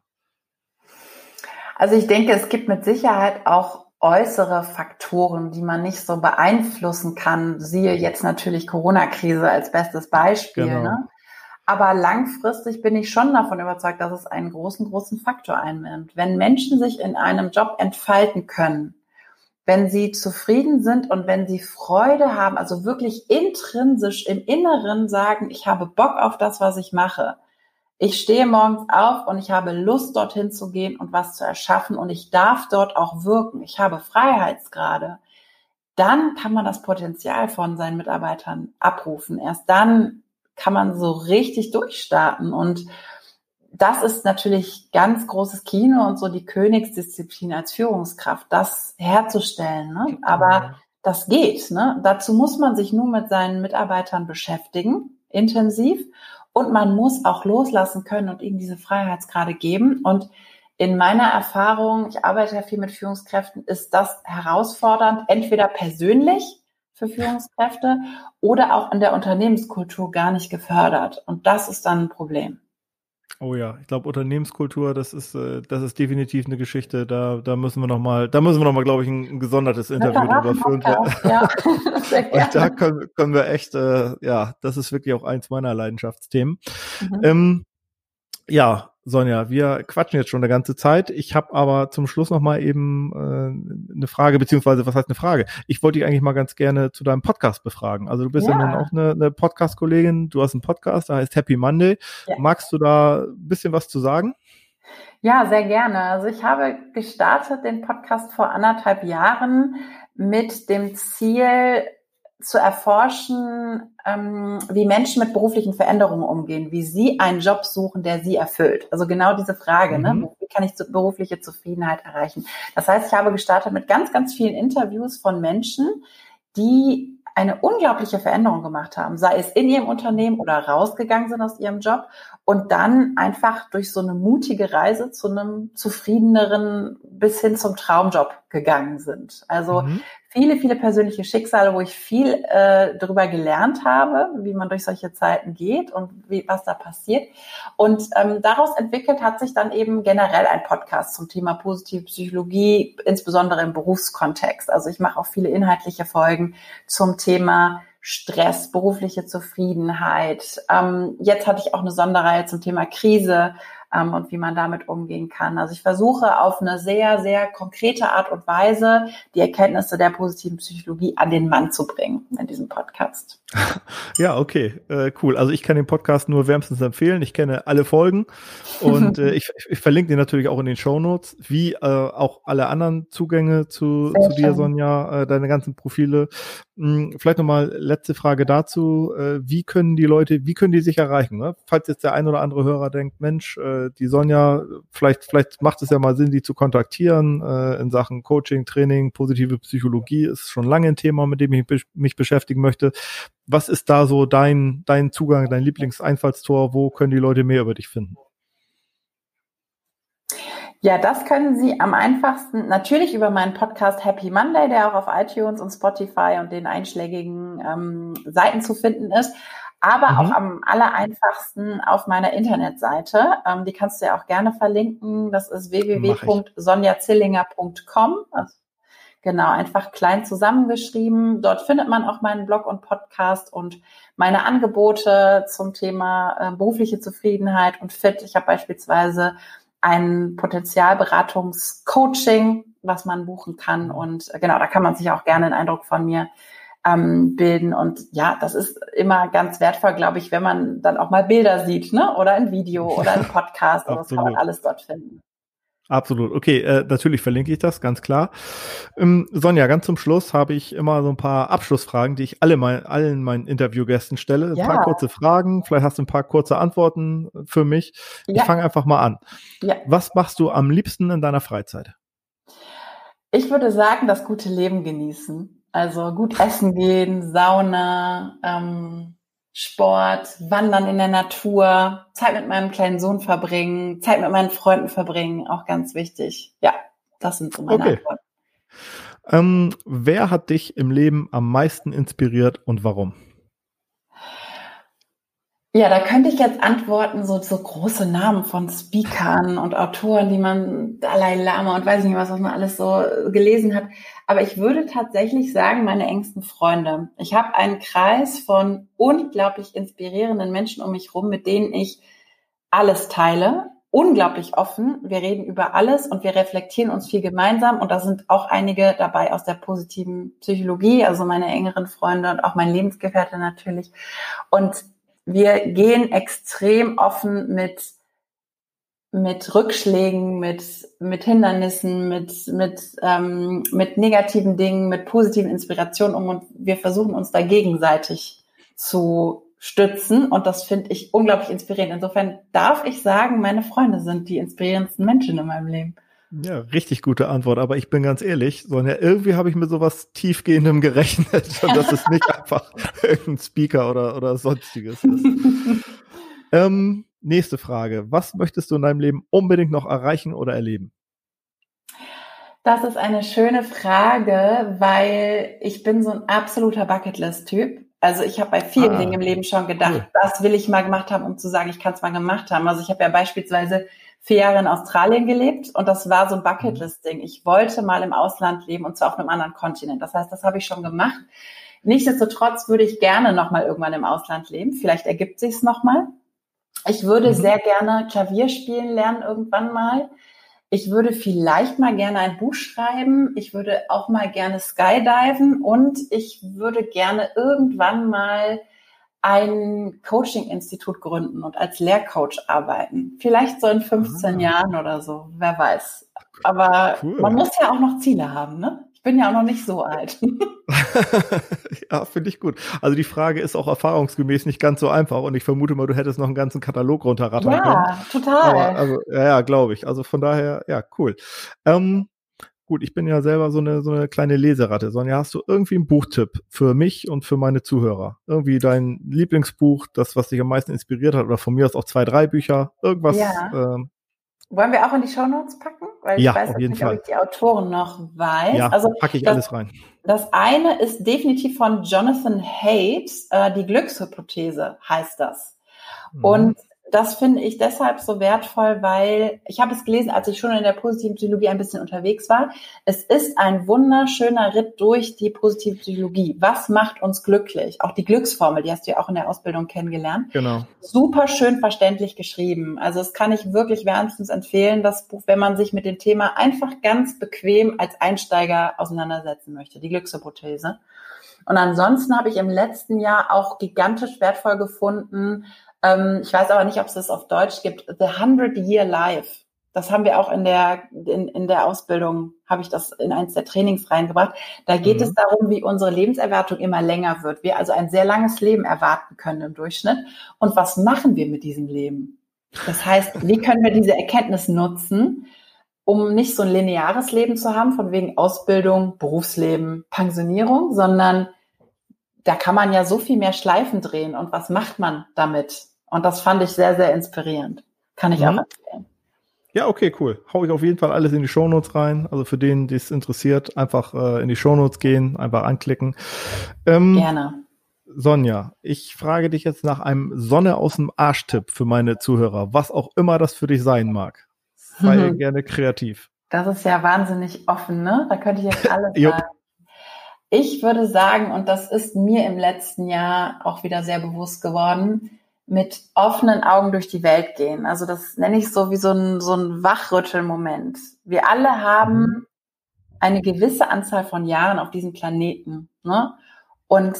Also ich denke, es gibt mit Sicherheit auch äußere Faktoren, die man nicht so beeinflussen kann. Siehe jetzt natürlich Corona-Krise als bestes Beispiel. Genau. Ne? Aber langfristig bin ich schon davon überzeugt, dass es einen großen, großen Faktor einnimmt. Wenn Menschen sich in einem Job entfalten können, wenn sie zufrieden sind und wenn sie Freude haben, also wirklich intrinsisch im Inneren sagen, ich habe Bock auf das, was ich mache, ich stehe morgens auf und ich habe Lust, dorthin zu gehen und was zu erschaffen und ich darf dort auch wirken. Ich habe Freiheitsgrade. Dann kann man das Potenzial von seinen Mitarbeitern abrufen. Erst dann kann man so richtig durchstarten und das ist natürlich ganz großes Kino und so die Königsdisziplin als Führungskraft, das herzustellen. Ne? Aber das geht. Ne? Dazu muss man sich nur mit seinen Mitarbeitern beschäftigen, intensiv. Und man muss auch loslassen können und ihnen diese Freiheitsgrade geben. Und in meiner Erfahrung, ich arbeite ja viel mit Führungskräften, ist das herausfordernd, entweder persönlich für Führungskräfte oder auch in der Unternehmenskultur gar nicht gefördert. Und das ist dann ein Problem. Oh ja, ich glaube Unternehmenskultur, das ist äh, das ist definitiv eine Geschichte. Da da müssen wir noch mal, da müssen wir noch mal, glaube ich, ein, ein gesondertes Interview drüber führen. Ja, Und da können, können wir echt, äh, ja, das ist wirklich auch eins meiner Leidenschaftsthemen. Mhm. Ähm, ja, Sonja, wir quatschen jetzt schon eine ganze Zeit. Ich habe aber zum Schluss noch mal eben äh, eine Frage, beziehungsweise was heißt eine Frage? Ich wollte dich eigentlich mal ganz gerne zu deinem Podcast befragen. Also du bist ja, ja nun auch eine, eine Podcast-Kollegin, du hast einen Podcast, der heißt Happy Monday. Ja. Magst du da ein bisschen was zu sagen? Ja, sehr gerne. Also ich habe gestartet den Podcast vor anderthalb Jahren mit dem Ziel, zu erforschen, ähm, wie Menschen mit beruflichen Veränderungen umgehen, wie sie einen Job suchen, der sie erfüllt. Also genau diese Frage, ne? mhm. ne? wie kann ich berufliche Zufriedenheit erreichen? Das heißt, ich habe gestartet mit ganz, ganz vielen Interviews von Menschen, die eine unglaubliche Veränderung gemacht haben, sei es in ihrem Unternehmen oder rausgegangen sind aus ihrem Job und dann einfach durch so eine mutige Reise zu einem zufriedeneren bis hin zum Traumjob gegangen sind. Also mhm viele, viele persönliche Schicksale, wo ich viel äh, darüber gelernt habe, wie man durch solche Zeiten geht und wie, was da passiert. Und ähm, daraus entwickelt hat sich dann eben generell ein Podcast zum Thema positive Psychologie, insbesondere im Berufskontext. Also ich mache auch viele inhaltliche Folgen zum Thema Stress, berufliche Zufriedenheit. Ähm, jetzt hatte ich auch eine Sonderreihe zum Thema Krise ähm, und wie man damit umgehen kann. Also ich versuche auf eine sehr, sehr konkrete Art und Weise die Erkenntnisse der positiven Psychologie an den Mann zu bringen in diesem Podcast. Ja, okay, äh, cool. Also ich kann den Podcast nur wärmstens empfehlen. Ich kenne alle Folgen und äh, ich, ich verlinke den natürlich auch in den Show Notes, wie äh, auch alle anderen Zugänge zu, zu dir, Sonja, äh, deine ganzen Profile. Hm, vielleicht nochmal letzte Frage dazu. Äh, wie können die Leute, wie können die sich erreichen? Ne? Falls jetzt der ein oder andere Hörer denkt, Mensch, äh, die Sonja, vielleicht, vielleicht macht es ja mal Sinn, die zu kontaktieren äh, in Sachen Coaching, Training, positive Psychologie ist schon lange ein Thema, mit dem ich mich beschäftigen möchte. Was ist da so dein, dein Zugang, dein Lieblingseinfallstor? Wo können die Leute mehr über dich finden? Ja, das können Sie am einfachsten natürlich über meinen Podcast Happy Monday, der auch auf iTunes und Spotify und den einschlägigen ähm, Seiten zu finden ist, aber mhm. auch am aller einfachsten auf meiner Internetseite. Ähm, die kannst du ja auch gerne verlinken. Das ist www.sonjazillinger.com. Also Genau, einfach klein zusammengeschrieben. Dort findet man auch meinen Blog und Podcast und meine Angebote zum Thema äh, berufliche Zufriedenheit und Fit. Ich habe beispielsweise ein Potenzialberatungscoaching, was man buchen kann. Und äh, genau, da kann man sich auch gerne einen Eindruck von mir ähm, bilden. Und ja, das ist immer ganz wertvoll, glaube ich, wenn man dann auch mal Bilder sieht, ne? Oder ein Video oder ein Podcast. das kann man alles dort finden. Absolut. Okay, äh, natürlich verlinke ich das, ganz klar. Ähm, Sonja, ganz zum Schluss habe ich immer so ein paar Abschlussfragen, die ich alle mein, allen meinen Interviewgästen stelle. Ein ja. paar kurze Fragen, vielleicht hast du ein paar kurze Antworten für mich. Ja. Ich fange einfach mal an. Ja. Was machst du am liebsten in deiner Freizeit? Ich würde sagen, das gute Leben genießen. Also gut essen gehen, Sauna, ähm, Sport, Wandern in der Natur, Zeit mit meinem kleinen Sohn verbringen, Zeit mit meinen Freunden verbringen, auch ganz wichtig. Ja, das sind so meine okay. Antworten. Ähm, wer hat dich im Leben am meisten inspiriert und warum? Ja, da könnte ich jetzt antworten, so, so große Namen von Speakern und Autoren, die man Dalai Lama und weiß nicht was, was man alles so gelesen hat. Aber ich würde tatsächlich sagen, meine engsten Freunde. Ich habe einen Kreis von unglaublich inspirierenden Menschen um mich rum, mit denen ich alles teile. Unglaublich offen. Wir reden über alles und wir reflektieren uns viel gemeinsam. Und da sind auch einige dabei aus der positiven Psychologie, also meine engeren Freunde und auch mein Lebensgefährte natürlich. Und wir gehen extrem offen mit mit Rückschlägen, mit mit Hindernissen, mit mit ähm, mit negativen Dingen, mit positiven Inspirationen um und wir versuchen uns da gegenseitig zu stützen und das finde ich unglaublich inspirierend. Insofern darf ich sagen, meine Freunde sind die inspirierendsten Menschen in meinem Leben. Ja, richtig gute Antwort. Aber ich bin ganz ehrlich, Sonja, irgendwie habe ich mir sowas tiefgehendem gerechnet und dass es nicht einfach irgendein Speaker oder, oder sonstiges ist. ähm, nächste Frage. Was möchtest du in deinem Leben unbedingt noch erreichen oder erleben? Das ist eine schöne Frage, weil ich bin so ein absoluter Bucketlist-Typ. Also ich habe bei vielen ah, Dingen im Leben schon gedacht, cool. das will ich mal gemacht haben, um zu sagen, ich kann es mal gemacht haben. Also ich habe ja beispielsweise vier Jahre in Australien gelebt und das war so ein Bucketlist-Ding. Ich wollte mal im Ausland leben und zwar auf einem anderen Kontinent. Das heißt, das habe ich schon gemacht. Nichtsdestotrotz würde ich gerne noch mal irgendwann im Ausland leben. Vielleicht ergibt sich's noch mal. Ich würde mhm. sehr gerne Klavier spielen lernen irgendwann mal. Ich würde vielleicht mal gerne ein Buch schreiben. Ich würde auch mal gerne skydiven und ich würde gerne irgendwann mal ein Coaching-Institut gründen und als Lehrcoach arbeiten. Vielleicht so in 15 ah. Jahren oder so, wer weiß. Aber cool. man muss ja auch noch Ziele haben, ne? Ich bin ja auch noch nicht so alt. ja, finde ich gut. Also die Frage ist auch erfahrungsgemäß nicht ganz so einfach und ich vermute mal, du hättest noch einen ganzen Katalog runterrattern ja, können. Ja, total. Aber, also, ja, ja glaube ich. Also von daher, ja, cool. Ähm, Gut, ich bin ja selber so eine, so eine kleine Leseratte. Sonja, hast du irgendwie einen Buchtipp für mich und für meine Zuhörer? Irgendwie dein Lieblingsbuch, das, was dich am meisten inspiriert hat, oder von mir aus auch zwei, drei Bücher, irgendwas. Ja. Ähm, wollen wir auch in die Shownotes packen? Weil ja, ich weiß auf jeden nicht, Fall. ob ich die Autoren noch weiß. Ja, also packe ich das, alles rein. Das eine ist definitiv von Jonathan Haidt, äh, die Glückshypothese heißt das. Mhm. Und das finde ich deshalb so wertvoll, weil ich habe es gelesen, als ich schon in der positiven Psychologie ein bisschen unterwegs war. Es ist ein wunderschöner Ritt durch die positive Psychologie. Was macht uns glücklich? Auch die Glücksformel, die hast du ja auch in der Ausbildung kennengelernt. Genau. Super schön verständlich geschrieben. Also es kann ich wirklich wärmstens empfehlen, das Buch, wenn man sich mit dem Thema einfach ganz bequem als Einsteiger auseinandersetzen möchte. Die Glückshypothese. Und ansonsten habe ich im letzten Jahr auch gigantisch wertvoll gefunden, ähm, ich weiß aber nicht, ob es das auf Deutsch gibt. The Hundred Year Life. Das haben wir auch in der, in, in der Ausbildung, habe ich das in eins der Trainings reingebracht. Da geht mhm. es darum, wie unsere Lebenserwartung immer länger wird. Wir also ein sehr langes Leben erwarten können im Durchschnitt. Und was machen wir mit diesem Leben? Das heißt, wie können wir diese Erkenntnis nutzen, um nicht so ein lineares Leben zu haben, von wegen Ausbildung, Berufsleben, Pensionierung, sondern da kann man ja so viel mehr Schleifen drehen. Und was macht man damit? Und das fand ich sehr, sehr inspirierend. Kann ich mhm. auch empfehlen. Ja, okay, cool. Hau ich auf jeden Fall alles in die Shownotes rein. Also für den, die es interessiert, einfach äh, in die Shownotes gehen, einfach anklicken. Ähm, Gerne. Sonja, ich frage dich jetzt nach einem Sonne aus dem Arsch-Tipp für meine Zuhörer, was auch immer das für dich sein mag. Sei mhm. gerne kreativ. Das ist ja wahnsinnig offen, ne? Da könnte ich jetzt alles sagen. Ich würde sagen, und das ist mir im letzten Jahr auch wieder sehr bewusst geworden, mit offenen Augen durch die Welt gehen. Also das nenne ich so wie so ein, so ein Wachrüttelmoment. Wir alle haben mhm. eine gewisse Anzahl von Jahren auf diesem Planeten. Ne? Und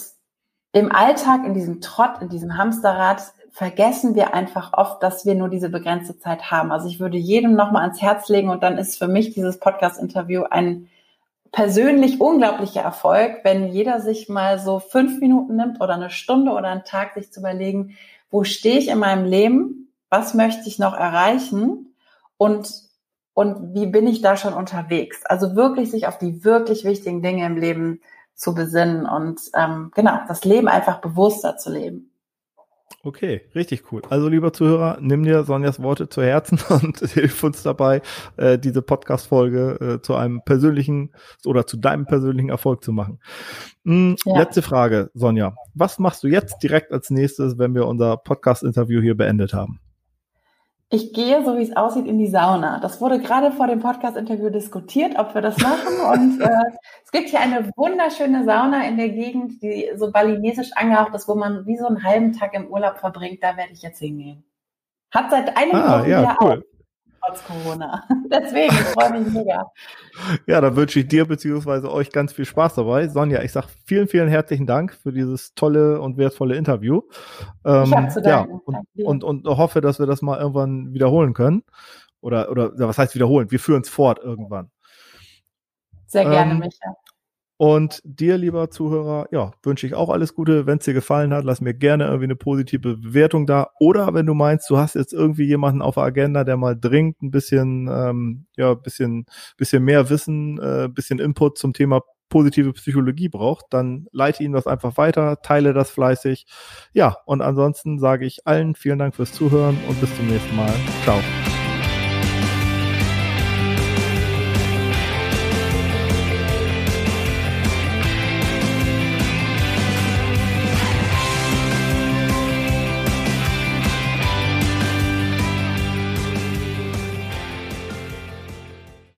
im Alltag, in diesem Trott, in diesem Hamsterrad, vergessen wir einfach oft, dass wir nur diese begrenzte Zeit haben. Also ich würde jedem nochmal ans Herz legen und dann ist für mich dieses Podcast-Interview ein persönlich unglaublicher Erfolg, wenn jeder sich mal so fünf Minuten nimmt oder eine Stunde oder einen Tag, sich zu überlegen, wo stehe ich in meinem Leben, was möchte ich noch erreichen und, und wie bin ich da schon unterwegs. Also wirklich sich auf die wirklich wichtigen Dinge im Leben zu besinnen und ähm, genau, das Leben einfach bewusster zu leben. Okay, richtig cool. Also lieber Zuhörer, nimm dir Sonjas Worte zu Herzen und hilf uns dabei, äh, diese Podcast-Folge äh, zu einem persönlichen oder zu deinem persönlichen Erfolg zu machen. Hm, ja. Letzte Frage, Sonja. Was machst du jetzt direkt als nächstes, wenn wir unser Podcast-Interview hier beendet haben? Ich gehe, so wie es aussieht, in die Sauna. Das wurde gerade vor dem Podcast-Interview diskutiert, ob wir das machen. Und äh, es gibt hier eine wunderschöne Sauna in der Gegend, die so balinesisch angehaucht ist, wo man wie so einen halben Tag im Urlaub verbringt. Da werde ich jetzt hingehen. Hat seit einem ah, ja, wieder cool. auf trotz Corona. Deswegen freue mich mega. Ja, dann wünsche ich dir beziehungsweise euch ganz viel Spaß dabei. Sonja, ich sage vielen, vielen herzlichen Dank für dieses tolle und wertvolle Interview. Ähm, ich habe zu danken. Ja, und, und, und hoffe, dass wir das mal irgendwann wiederholen können. Oder, oder was heißt wiederholen? Wir führen es fort irgendwann. Sehr gerne, ähm, Micha. Und dir, lieber Zuhörer, ja, wünsche ich auch alles Gute. Wenn es dir gefallen hat, lass mir gerne irgendwie eine positive Bewertung da. Oder wenn du meinst, du hast jetzt irgendwie jemanden auf der Agenda, der mal dringend ein bisschen, ähm, ja, bisschen, bisschen mehr Wissen, äh, bisschen Input zum Thema positive Psychologie braucht, dann leite ihn das einfach weiter, teile das fleißig. Ja, und ansonsten sage ich allen vielen Dank fürs Zuhören und bis zum nächsten Mal. Ciao.